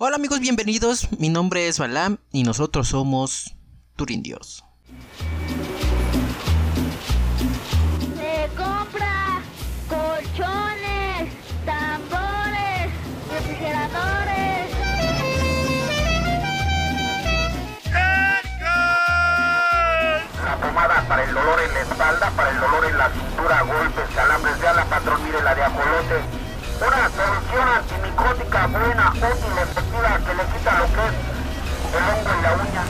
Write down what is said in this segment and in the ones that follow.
Hola amigos, bienvenidos. Mi nombre es Balam y nosotros somos Turindios. Se compra colchones, tambores, refrigeradores. La pomada para el dolor en la espalda, para el dolor en la cintura, golpes, calambres de ala, patrón, mire la de ajolote. Una solución antimicótica buena, útil, efectiva, que le quita lo que es el hongo en la uña.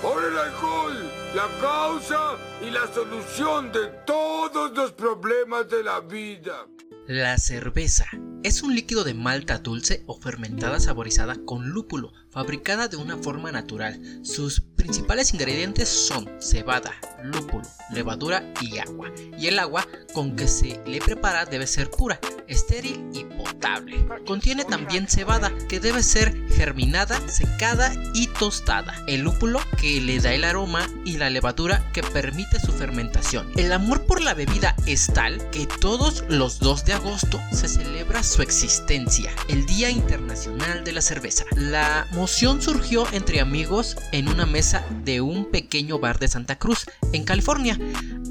Por el alcohol, la causa y la solución de todos los problemas de la vida. La cerveza es un líquido de malta dulce o fermentada saborizada con lúpulo, fabricada de una forma natural. Sus principales ingredientes son cebada, lúpulo, levadura y agua. Y el agua con que se le prepara debe ser pura, estéril y potable. Contiene también cebada que debe ser germinada, secada y tostada. El lúpulo que le da el aroma y la levadura que permite su fermentación. El amor por la bebida es tal que todos los 2 de agosto se celebra su existencia, el Día Internacional de la Cerveza. La moción surgió entre amigos en una mesa de un pequeño bar de Santa Cruz, en California,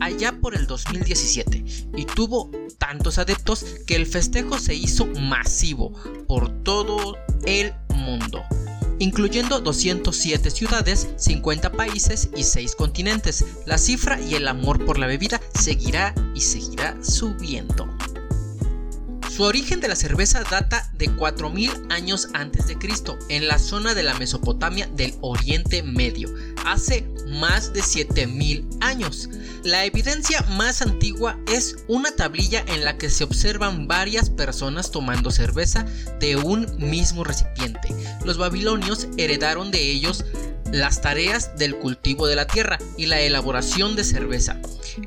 allá por el 2017, y tuvo tantos adeptos que el festejo se hizo masivo por todo el mundo incluyendo 207 ciudades, 50 países y 6 continentes. La cifra y el amor por la bebida seguirá y seguirá subiendo. Su origen de la cerveza data de 4000 años antes de Cristo, en la zona de la Mesopotamia del Oriente Medio, hace más de 7000 años. La evidencia más antigua es una tablilla en la que se observan varias personas tomando cerveza de un mismo recipiente. Los babilonios heredaron de ellos las tareas del cultivo de la tierra y la elaboración de cerveza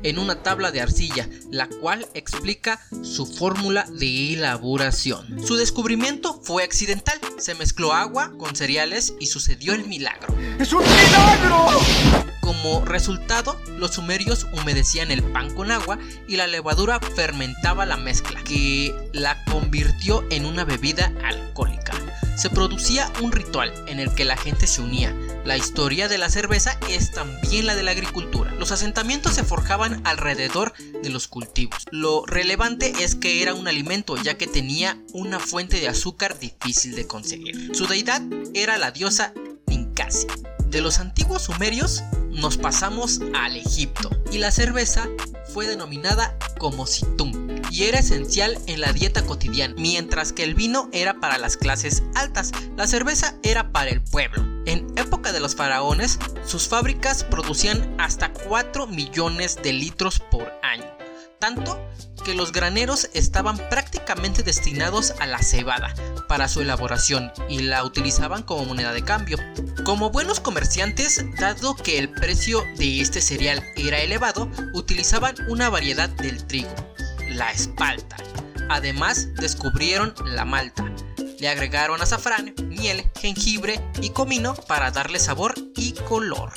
en una tabla de arcilla, la cual explica su fórmula de elaboración. Su descubrimiento fue accidental, se mezcló agua con cereales y sucedió el milagro. ¡Es un milagro! Como resultado, los sumerios humedecían el pan con agua y la levadura fermentaba la mezcla, que la convirtió en una bebida alcohólica. Se producía un ritual en el que la gente se unía, la historia de la cerveza es también la de la agricultura. Los asentamientos se forjaban alrededor de los cultivos. Lo relevante es que era un alimento ya que tenía una fuente de azúcar difícil de conseguir. Su deidad era la diosa Ninkasi. De los antiguos sumerios nos pasamos al Egipto y la cerveza fue denominada como situm y era esencial en la dieta cotidiana, mientras que el vino era para las clases altas, la cerveza era para el pueblo. En época de los faraones, sus fábricas producían hasta 4 millones de litros por año, tanto que los graneros estaban prácticamente destinados a la cebada para su elaboración y la utilizaban como moneda de cambio. Como buenos comerciantes, dado que el precio de este cereal era elevado, utilizaban una variedad del trigo, la espalda. Además, descubrieron la malta. Le agregaron azafrán, miel, jengibre y comino para darle sabor y color.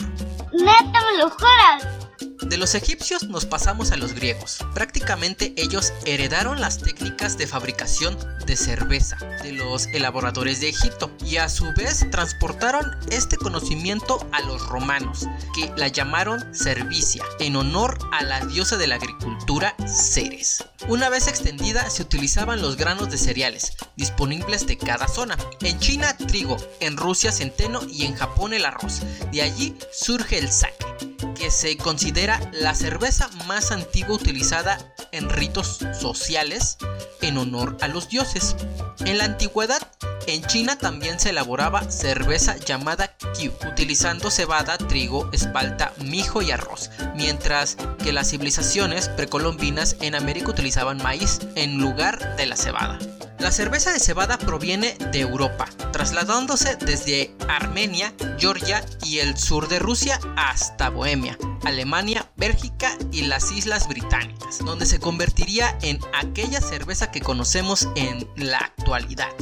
¡Neta me lo juras! De los egipcios nos pasamos a los griegos. Prácticamente ellos heredaron las técnicas de fabricación de cerveza de los elaboradores de Egipto y a su vez transportaron este conocimiento a los romanos, que la llamaron cervicia, en honor a la diosa de la agricultura Ceres. Una vez extendida se utilizaban los granos de cereales, disponibles de cada zona. En China trigo, en Rusia centeno y en Japón el arroz. De allí surge el sake que se considera la cerveza más antigua utilizada en ritos sociales en honor a los dioses. En la antigüedad, en China también se elaboraba cerveza llamada Qiu, utilizando cebada, trigo, espalda, mijo y arroz, mientras que las civilizaciones precolombinas en América utilizaban maíz en lugar de la cebada. La cerveza de cebada proviene de Europa, trasladándose desde Armenia, Georgia y el sur de Rusia hasta Bohemia, Alemania, Bélgica y las Islas Británicas, donde se convertiría en aquella cerveza que conocemos en la actualidad.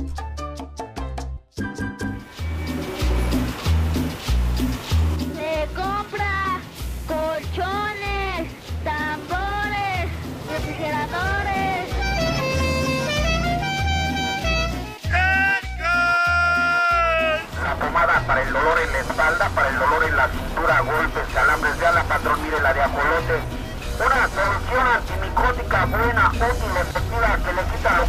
Para el dolor en la espalda, para el dolor en la cintura, golpes, calambres de ala, patrón, mire la de ajolote. Una solución antimicótica buena, útil, efectiva, que le quita lo